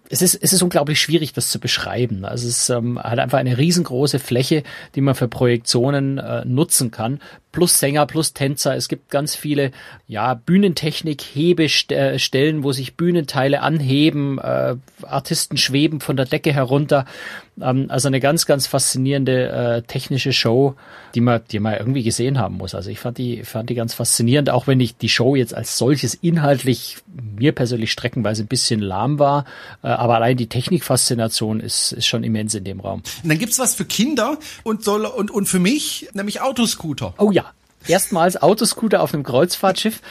es ist, es ist unglaublich schwierig, das zu beschreiben. Also es ähm, hat einfach eine riesengroße Fläche, die man für Projektionen äh, nutzen kann. Plus Sänger, plus Tänzer. Es gibt ganz viele, ja, Bühnentechnik, Hebestellen, wo sich Bühnenteile anheben, äh, Artisten schweben von der Decke herunter. Ähm, also eine ganz, ganz faszinierende äh, technische Show, die man, die man irgendwie gesehen haben muss. Also ich fand die, fand die ganz faszinierend, auch wenn ich die Show jetzt als solches inhaltlich mir persönlich streckenweise ein bisschen lahm war. Äh, aber allein die Technikfaszination ist, ist schon immens in dem Raum. Und dann gibt's was für Kinder und soll und, und für mich, nämlich Autoscooter. Oh ja, erstmals Autoscooter auf einem Kreuzfahrtschiff.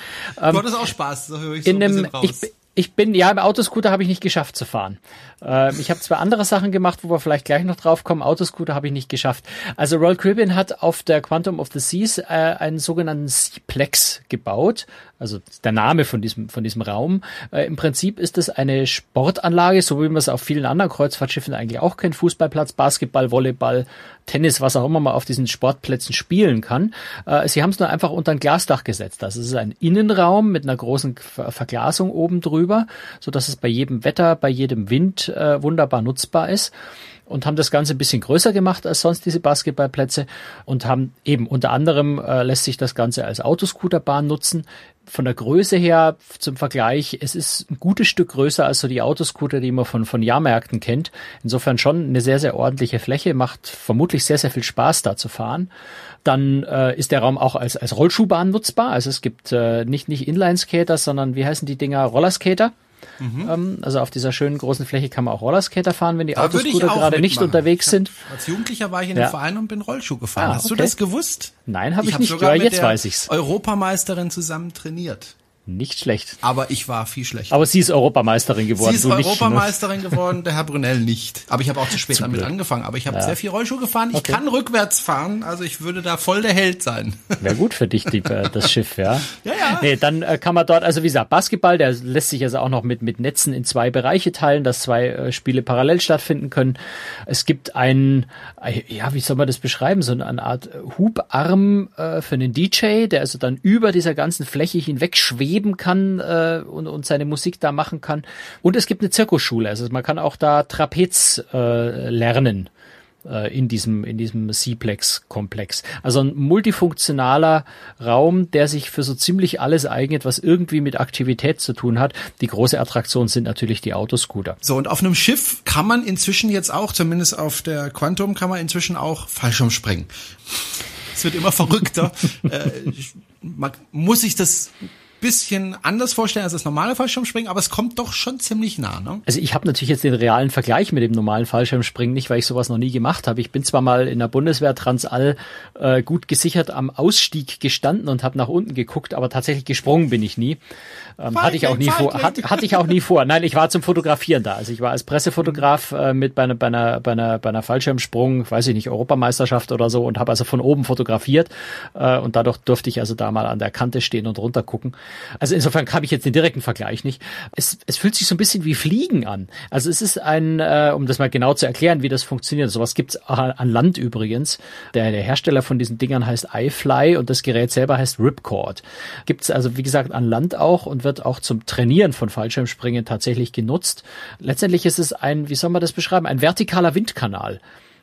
Ähm, du hattest auch Spaß, so höre ich so in einem, ich, Ich bin, ja, im Autoscooter habe ich nicht geschafft zu fahren. Äh, ich habe zwei andere Sachen gemacht, wo wir vielleicht gleich noch drauf kommen. Autoscooter habe ich nicht geschafft. Also Royal Caribbean hat auf der Quantum of the Seas äh, einen sogenannten Seaplex gebaut. Also der Name von diesem, von diesem Raum. Äh, Im Prinzip ist es eine Sportanlage, so wie man es auf vielen anderen Kreuzfahrtschiffen eigentlich auch kennt. Fußballplatz, Basketball, Volleyball, Tennis, was auch immer man auf diesen Sportplätzen spielen kann. Äh, sie haben es nur einfach unter ein Glasdach gesetzt. Also es ist ein Innenraum mit einer großen Verglasung oben drüber, so dass es bei jedem Wetter, bei jedem Wind äh, wunderbar nutzbar ist und haben das Ganze ein bisschen größer gemacht als sonst diese Basketballplätze und haben eben unter anderem äh, lässt sich das Ganze als Autoscooterbahn nutzen. Von der Größe her zum Vergleich, es ist ein gutes Stück größer als so die Autoscooter, die man von, von Jahrmärkten kennt. Insofern schon eine sehr, sehr ordentliche Fläche, macht vermutlich sehr, sehr viel Spaß da zu fahren. Dann äh, ist der Raum auch als, als Rollschuhbahn nutzbar. Also es gibt äh, nicht, nicht Inline-Skater, sondern wie heißen die Dinger? Rollerskater. Mhm. Ähm, also auf dieser schönen großen Fläche kann man auch Rollerskater fahren, wenn die Autoscooter gerade nicht unterwegs sind. Als Jugendlicher war ich in ja. dem Verein und bin Rollschuh gefahren. Ah, Hast okay. du das gewusst? Nein, habe ich, ich hab nicht. Sogar ja, jetzt weiß ich's. Europameisterin zusammen trainiert. Nicht schlecht. Aber ich war viel schlechter. Aber sie ist Europameisterin geworden. Sie ist Europameisterin nicht, geworden, der Herr Brunel nicht. Aber ich habe auch zu spät damit angefangen. Aber ich habe ja. sehr viel Rollschuh gefahren. Ich okay. kann rückwärts fahren, also ich würde da voll der Held sein. <laughs> Wäre gut für dich, die, äh, das Schiff, ja. Ja, ja. Nee, dann äh, kann man dort, also wie gesagt, Basketball, der lässt sich also auch noch mit, mit Netzen in zwei Bereiche teilen, dass zwei äh, Spiele parallel stattfinden können. Es gibt einen, äh, ja, wie soll man das beschreiben, so eine Art Hubarm äh, für einen DJ, der also dann über dieser ganzen Fläche hinweg schweben kann äh, und, und seine Musik da machen kann. Und es gibt eine Zirkusschule, also man kann auch da Trapez äh, lernen äh, in diesem in diesem Cplex-Komplex. Also ein multifunktionaler Raum, der sich für so ziemlich alles eignet, was irgendwie mit Aktivität zu tun hat. Die große Attraktion sind natürlich die Autoscooter. So und auf einem Schiff kann man inzwischen jetzt auch, zumindest auf der Quantum, kann man inzwischen auch Fallschirm springen. Es wird immer verrückter. <laughs> äh, man muss sich das bisschen anders vorstellen als das normale Fallschirmspringen, aber es kommt doch schon ziemlich nah. Ne? Also ich habe natürlich jetzt den realen Vergleich mit dem normalen Fallschirmspringen nicht, weil ich sowas noch nie gemacht habe. Ich bin zwar mal in der Bundeswehr Transall äh, gut gesichert am Ausstieg gestanden und habe nach unten geguckt, aber tatsächlich gesprungen bin ich nie. Ähm, hatte ich auch nie vor. Hat, hatte ich auch nie vor. Nein, ich war zum Fotografieren da. Also ich war als Pressefotograf äh, mit bei einer, bei einer, bei einer, bei einer Fallschirmsprung, weiß ich nicht, Europameisterschaft oder so und habe also von oben fotografiert äh, und dadurch durfte ich also da mal an der Kante stehen und runter gucken. Also insofern habe ich jetzt den direkten Vergleich nicht. Es, es fühlt sich so ein bisschen wie Fliegen an. Also es ist ein, äh, um das mal genau zu erklären, wie das funktioniert. Sowas gibt's an Land übrigens. Der, der Hersteller von diesen Dingern heißt iFly und das Gerät selber heißt Ripcord. Gibt's also wie gesagt an Land auch und wird auch zum Trainieren von Fallschirmspringen tatsächlich genutzt. Letztendlich ist es ein, wie soll man das beschreiben, ein vertikaler Windkanal.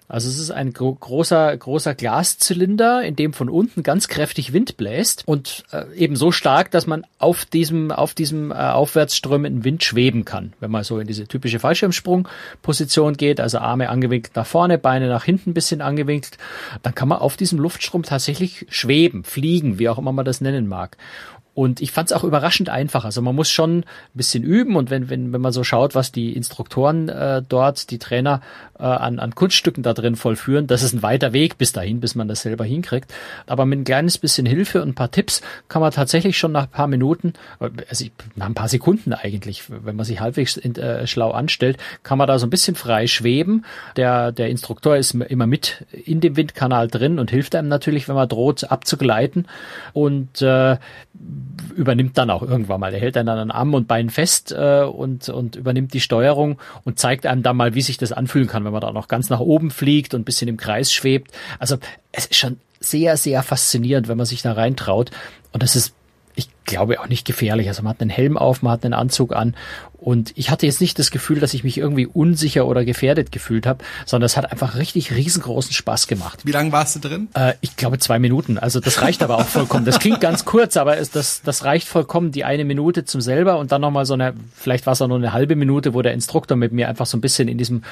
Also es ist ein gro großer, großer Glaszylinder, in dem von unten ganz kräftig Wind bläst und äh, eben so stark, dass man auf diesem, auf diesem äh, aufwärts Wind schweben kann. Wenn man so in diese typische Fallschirmsprungposition geht, also Arme angewinkelt nach vorne, Beine nach hinten ein bisschen angewinkelt, dann kann man auf diesem Luftstrom tatsächlich schweben, fliegen, wie auch immer man das nennen mag. Und ich fand es auch überraschend einfach. Also man muss schon ein bisschen üben und wenn, wenn, wenn man so schaut, was die Instruktoren äh, dort, die Trainer äh, an, an Kunststücken da drin vollführen, das ist ein weiter Weg bis dahin, bis man das selber hinkriegt. Aber mit ein kleines bisschen Hilfe und ein paar Tipps kann man tatsächlich schon nach ein paar Minuten, also nach ein paar Sekunden eigentlich, wenn man sich halbwegs in, äh, schlau anstellt, kann man da so ein bisschen frei schweben. Der, der Instruktor ist immer mit in dem Windkanal drin und hilft einem natürlich, wenn man droht, abzugleiten. Und äh, übernimmt dann auch irgendwann mal. Er hält dann an Arm und Beinen fest äh, und, und übernimmt die Steuerung und zeigt einem dann mal, wie sich das anfühlen kann, wenn man da noch ganz nach oben fliegt und ein bisschen im Kreis schwebt. Also es ist schon sehr, sehr faszinierend, wenn man sich da reintraut. Und das ist ich glaube auch nicht gefährlich. Also man hat einen Helm auf, man hat einen Anzug an und ich hatte jetzt nicht das Gefühl, dass ich mich irgendwie unsicher oder gefährdet gefühlt habe, sondern es hat einfach richtig riesengroßen Spaß gemacht. Wie lange warst du drin? Äh, ich glaube zwei Minuten. Also das reicht aber auch vollkommen. Das klingt ganz kurz, aber es, das, das reicht vollkommen, die eine Minute zum selber und dann nochmal so eine, vielleicht war es auch nur eine halbe Minute, wo der Instruktor mit mir einfach so ein bisschen in diesem,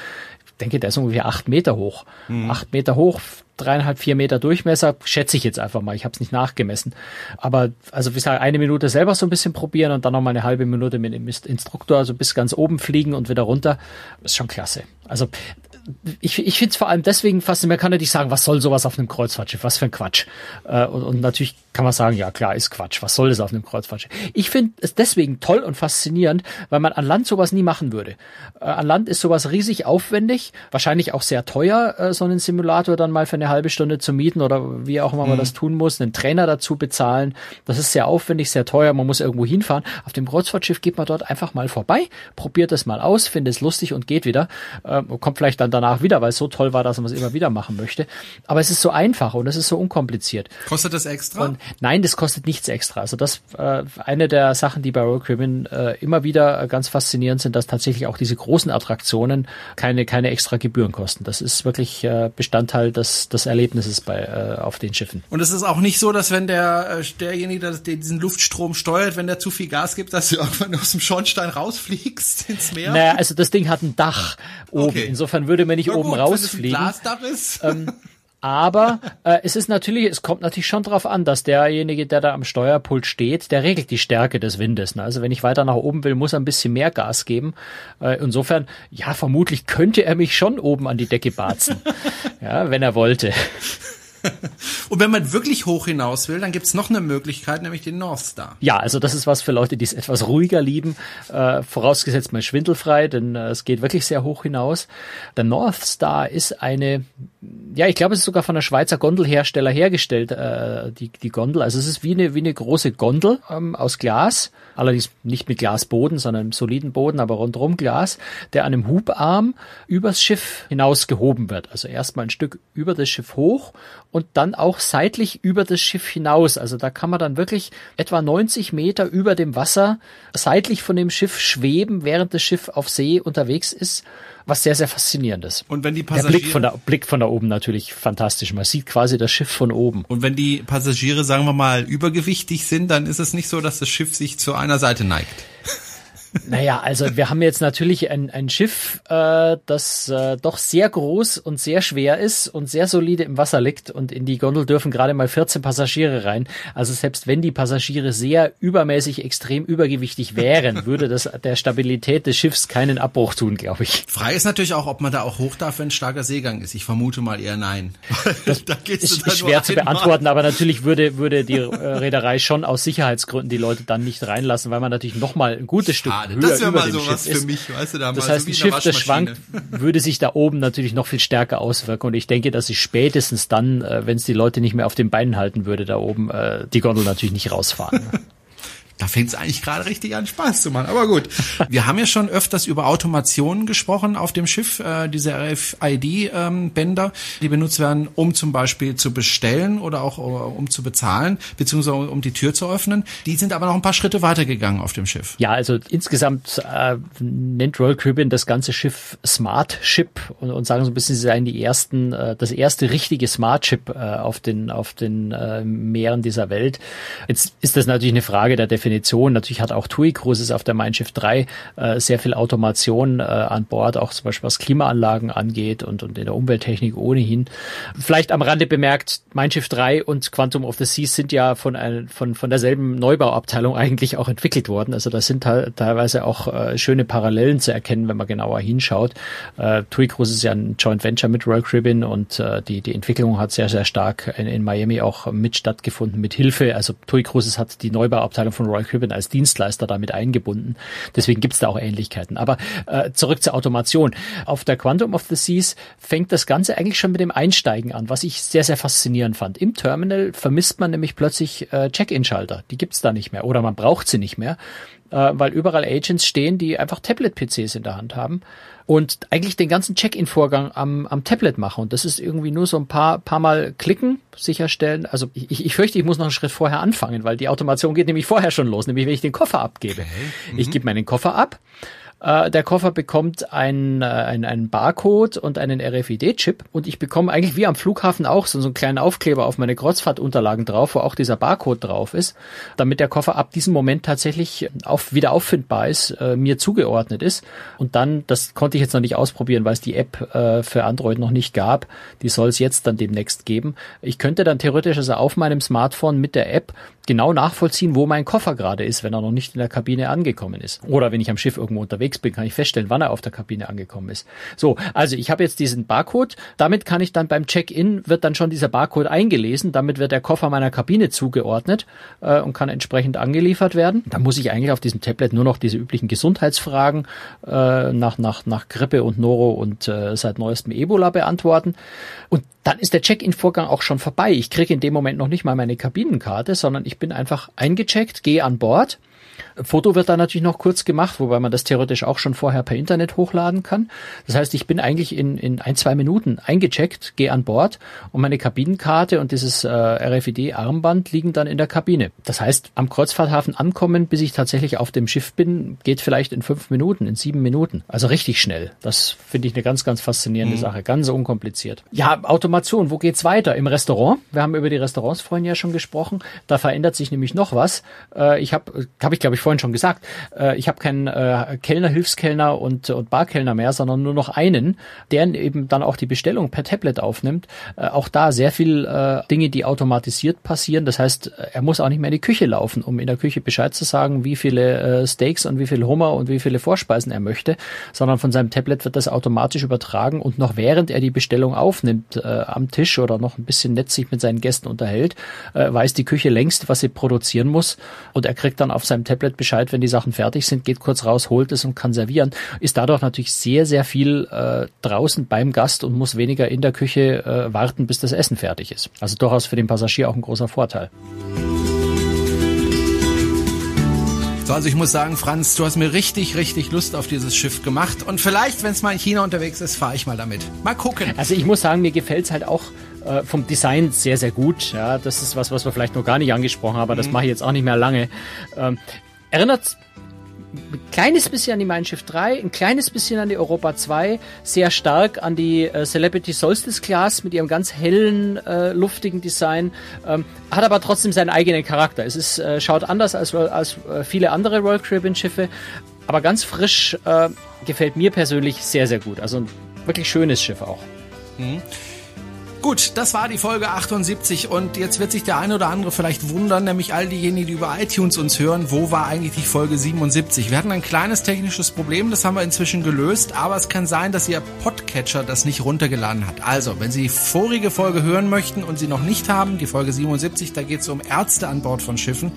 ich denke, der ist ungefähr acht Meter hoch. Mhm. Acht Meter hoch, dreieinhalb, vier Meter Durchmesser, schätze ich jetzt einfach mal. Ich habe es nicht nachgemessen. Aber also wie gesagt, eine Minute selber so ein bisschen probieren und dann noch mal eine halbe Minute mit dem Instruktor, also bis ganz oben fliegen und wieder runter, ist schon klasse. Also ich, ich finde es vor allem deswegen faszinierend, man kann natürlich sagen, was soll sowas auf einem Kreuzfahrtschiff, was für ein Quatsch. Äh, und, und natürlich kann man sagen, ja klar, ist Quatsch, was soll das auf einem Kreuzfahrtschiff? Ich finde es deswegen toll und faszinierend, weil man an Land sowas nie machen würde. Äh, an Land ist sowas riesig aufwendig, wahrscheinlich auch sehr teuer, äh, so einen Simulator dann mal für eine halbe Stunde zu mieten oder wie auch immer man mhm. das tun muss, einen Trainer dazu bezahlen. Das ist sehr aufwendig, sehr teuer, man muss irgendwo hinfahren. Auf dem Kreuzfahrtschiff geht man dort einfach mal vorbei, probiert es mal aus, findet es lustig und geht wieder. Äh, kommt vielleicht dann danach wieder, weil es so toll war, dass man es immer wieder machen möchte. Aber es ist so einfach und es ist so unkompliziert. Kostet das extra? Und nein, das kostet nichts extra. Also das äh, eine der Sachen, die bei Royal Caribbean äh, immer wieder ganz faszinierend sind, dass tatsächlich auch diese großen Attraktionen keine keine extra Gebühren kosten. Das ist wirklich äh, Bestandteil des, des Erlebnisses bei äh, auf den Schiffen. Und es ist auch nicht so, dass wenn der äh, derjenige, der diesen Luftstrom steuert, wenn der zu viel Gas gibt, dass du <laughs> irgendwann aus dem Schornstein rausfliegst ins Meer. Naja, also das Ding hat ein Dach oben. Okay. Insofern würde man nicht Na oben gut, rausfliegen. Wenn es ein Glasdach ist. Ähm, <laughs> aber äh, es ist natürlich, es kommt natürlich schon darauf an, dass derjenige, der da am Steuerpult steht, der regelt die Stärke des Windes. Ne? Also wenn ich weiter nach oben will, muss er ein bisschen mehr Gas geben. Äh, insofern, ja, vermutlich könnte er mich schon oben an die Decke barzen, <laughs> ja, wenn er wollte. <laughs> Und wenn man wirklich hoch hinaus will, dann gibt's noch eine Möglichkeit, nämlich den North Star. Ja, also das ist was für Leute, die es etwas ruhiger lieben, äh, vorausgesetzt mal schwindelfrei, denn äh, es geht wirklich sehr hoch hinaus. Der North Star ist eine, ja, ich glaube, es ist sogar von der Schweizer Gondelhersteller hergestellt, äh, die, die Gondel. Also es ist wie eine, wie eine große Gondel ähm, aus Glas, allerdings nicht mit Glasboden, sondern einem soliden Boden, aber rundherum Glas, der an einem Hubarm übers Schiff hinaus gehoben wird. Also erstmal ein Stück über das Schiff hoch und dann auch seitlich über das Schiff hinaus. Also da kann man dann wirklich etwa 90 Meter über dem Wasser seitlich von dem Schiff schweben, während das Schiff auf See unterwegs ist was sehr, sehr faszinierend ist. Und wenn die Passagiere... Der Blick von, da, Blick von da oben natürlich fantastisch. Man sieht quasi das Schiff von oben. Und wenn die Passagiere, sagen wir mal, übergewichtig sind, dann ist es nicht so, dass das Schiff sich zu einer Seite neigt. Naja, also wir haben jetzt natürlich ein, ein Schiff, äh, das äh, doch sehr groß und sehr schwer ist und sehr solide im Wasser liegt und in die Gondel dürfen gerade mal 14 Passagiere rein. Also selbst wenn die Passagiere sehr übermäßig extrem übergewichtig wären, <laughs> würde das der Stabilität des Schiffs keinen Abbruch tun, glaube ich. Frei ist natürlich auch, ob man da auch hoch darf, wenn starker Seegang ist. Ich vermute mal eher nein. <laughs> Das <laughs> da ist, ist schwer zu beantworten, aber natürlich würde, würde die äh, Reederei schon aus Sicherheitsgründen die Leute dann nicht reinlassen, weil man natürlich noch mal ein gutes Stück schade. Das wäre mal sowas für mich, weißt du, da Das heißt, so ein Schiff, das schwankt, <laughs> würde sich da oben natürlich noch viel stärker auswirken. Und ich denke, dass sich spätestens dann, äh, wenn es die Leute nicht mehr auf den Beinen halten würde, da oben, äh, die Gondel natürlich nicht rausfahren. <laughs> Da fängt es eigentlich gerade richtig an, Spaß zu machen. Aber gut. <laughs> Wir haben ja schon öfters über Automationen gesprochen auf dem Schiff, äh, diese RFID-Bänder, ähm, die benutzt werden, um zum Beispiel zu bestellen oder auch uh, um zu bezahlen, beziehungsweise um die Tür zu öffnen. Die sind aber noch ein paar Schritte weitergegangen auf dem Schiff. Ja, also insgesamt äh, nennt Royal Caribbean das ganze Schiff Smart Ship und, und sagen so ein bisschen, sie seien die ersten, äh, das erste richtige Smart Ship äh, auf den, auf den äh, Meeren dieser Welt. Jetzt ist das natürlich eine Frage der Definition Definition. Natürlich hat auch TUI Cruises auf der Mein Schiff 3 äh, sehr viel Automation äh, an Bord, auch zum Beispiel was Klimaanlagen angeht und, und in der Umwelttechnik ohnehin. Vielleicht am Rande bemerkt, Mein Schiff 3 und Quantum of the Seas sind ja von, ein, von, von derselben Neubauabteilung eigentlich auch entwickelt worden. Also das sind teilweise auch äh, schöne Parallelen zu erkennen, wenn man genauer hinschaut. Äh, TUI Cruises ist ja ein Joint Venture mit Royal Caribbean und äh, die, die Entwicklung hat sehr, sehr stark in, in Miami auch mit stattgefunden, mit Hilfe. Also TUI Cruises hat die Neubauabteilung von Royal Caribbean als Dienstleister damit eingebunden. Deswegen gibt es da auch Ähnlichkeiten. Aber äh, zurück zur Automation. Auf der Quantum of the Seas fängt das Ganze eigentlich schon mit dem Einsteigen an, was ich sehr, sehr faszinierend fand. Im Terminal vermisst man nämlich plötzlich äh, Check-in-Schalter. Die gibt's da nicht mehr oder man braucht sie nicht mehr, äh, weil überall Agents stehen, die einfach Tablet-PCs in der Hand haben und eigentlich den ganzen Check-in-Vorgang am, am Tablet machen. Und das ist irgendwie nur so ein paar, paar Mal klicken, sicherstellen. Also ich, ich fürchte, ich muss noch einen Schritt vorher anfangen, weil die Automation geht nämlich vorher schon los, nämlich wenn ich den Koffer abgebe. Okay. Mhm. Ich gebe meinen Koffer ab äh, der Koffer bekommt einen, äh, einen, einen Barcode und einen RFID-Chip und ich bekomme eigentlich wie am Flughafen auch so, so einen kleinen Aufkleber auf meine Kreuzfahrtunterlagen drauf, wo auch dieser Barcode drauf ist, damit der Koffer ab diesem Moment tatsächlich auf, wieder auffindbar ist, äh, mir zugeordnet ist. Und dann, das konnte ich jetzt noch nicht ausprobieren, weil es die App äh, für Android noch nicht gab. Die soll es jetzt dann demnächst geben. Ich könnte dann theoretisch also auf meinem Smartphone mit der App genau nachvollziehen, wo mein Koffer gerade ist, wenn er noch nicht in der Kabine angekommen ist. Oder wenn ich am Schiff irgendwo unterwegs bin, kann ich feststellen, wann er auf der Kabine angekommen ist. So, also ich habe jetzt diesen Barcode. Damit kann ich dann beim Check-in wird dann schon dieser Barcode eingelesen. Damit wird der Koffer meiner Kabine zugeordnet äh, und kann entsprechend angeliefert werden. Da muss ich eigentlich auf diesem Tablet nur noch diese üblichen Gesundheitsfragen äh, nach nach nach Grippe und Noro und äh, seit neuestem Ebola beantworten. Und dann ist der Check-in-Vorgang auch schon vorbei. Ich kriege in dem Moment noch nicht mal meine Kabinenkarte, sondern ich bin einfach eingecheckt, gehe an Bord Foto wird da natürlich noch kurz gemacht, wobei man das theoretisch auch schon vorher per Internet hochladen kann. Das heißt, ich bin eigentlich in, in ein, zwei Minuten eingecheckt, gehe an Bord und meine Kabinenkarte und dieses äh, RFID-Armband liegen dann in der Kabine. Das heißt, am Kreuzfahrthafen ankommen, bis ich tatsächlich auf dem Schiff bin, geht vielleicht in fünf Minuten, in sieben Minuten. Also richtig schnell. Das finde ich eine ganz, ganz faszinierende mhm. Sache. Ganz unkompliziert. Ja, Automation, wo geht's weiter? Im Restaurant. Wir haben über die Restaurants vorhin ja schon gesprochen. Da verändert sich nämlich noch was. Äh, ich habe, habe ich glaube ich vorhin schon gesagt, äh, ich habe keinen äh, Kellner, Hilfskellner und, und Barkellner mehr, sondern nur noch einen, der eben dann auch die Bestellung per Tablet aufnimmt. Äh, auch da sehr viel äh, Dinge, die automatisiert passieren. Das heißt, äh, er muss auch nicht mehr in die Küche laufen, um in der Küche Bescheid zu sagen, wie viele äh, Steaks und wie viel Hummer und wie viele Vorspeisen er möchte, sondern von seinem Tablet wird das automatisch übertragen und noch während er die Bestellung aufnimmt äh, am Tisch oder noch ein bisschen nett mit seinen Gästen unterhält, äh, weiß die Küche längst, was sie produzieren muss und er kriegt dann auf seinem Tablet Bescheid, wenn die Sachen fertig sind, geht kurz raus, holt es und kann servieren. Ist dadurch natürlich sehr, sehr viel äh, draußen beim Gast und muss weniger in der Küche äh, warten, bis das Essen fertig ist. Also durchaus für den Passagier auch ein großer Vorteil. So, also ich muss sagen, Franz, du hast mir richtig, richtig Lust auf dieses Schiff gemacht. Und vielleicht, wenn es mal in China unterwegs ist, fahre ich mal damit. Mal gucken. Also ich muss sagen, mir gefällt es halt auch äh, vom Design sehr, sehr gut. Ja, das ist was, was wir vielleicht noch gar nicht angesprochen haben, aber das mhm. mache ich jetzt auch nicht mehr lange. Ähm, erinnert ein kleines bisschen an die Mein Schiff 3, ein kleines bisschen an die Europa 2, sehr stark an die äh, Celebrity Solstice Class mit ihrem ganz hellen, äh, luftigen Design, ähm, hat aber trotzdem seinen eigenen Charakter. Es ist, äh, schaut anders als, als äh, viele andere Royal Caribbean Schiffe, aber ganz frisch, äh, gefällt mir persönlich sehr, sehr gut. Also ein wirklich schönes Schiff auch. Mhm. Gut, das war die Folge 78 und jetzt wird sich der eine oder andere vielleicht wundern, nämlich all diejenigen, die über iTunes uns hören, wo war eigentlich die Folge 77? Wir hatten ein kleines technisches Problem, das haben wir inzwischen gelöst, aber es kann sein, dass Ihr Podcatcher das nicht runtergeladen hat. Also, wenn Sie die vorige Folge hören möchten und sie noch nicht haben, die Folge 77, da geht es um Ärzte an Bord von Schiffen,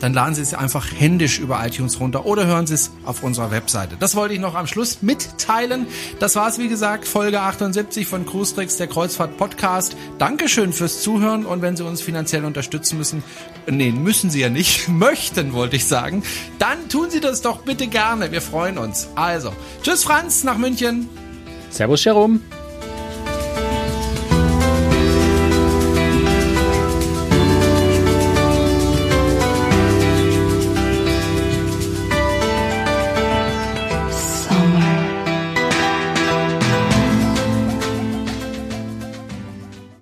dann laden Sie es einfach händisch über iTunes runter oder hören Sie es auf unserer Webseite. Das wollte ich noch am Schluss mitteilen. Das war es, wie gesagt, Folge 78 von Cruise Tricks, der Kreuzfahrt Podcast. Dankeschön fürs Zuhören und wenn Sie uns finanziell unterstützen müssen, nee, müssen Sie ja nicht, <laughs> möchten, wollte ich sagen, dann tun Sie das doch bitte gerne. Wir freuen uns. Also, tschüss Franz nach München. Servus Jerome.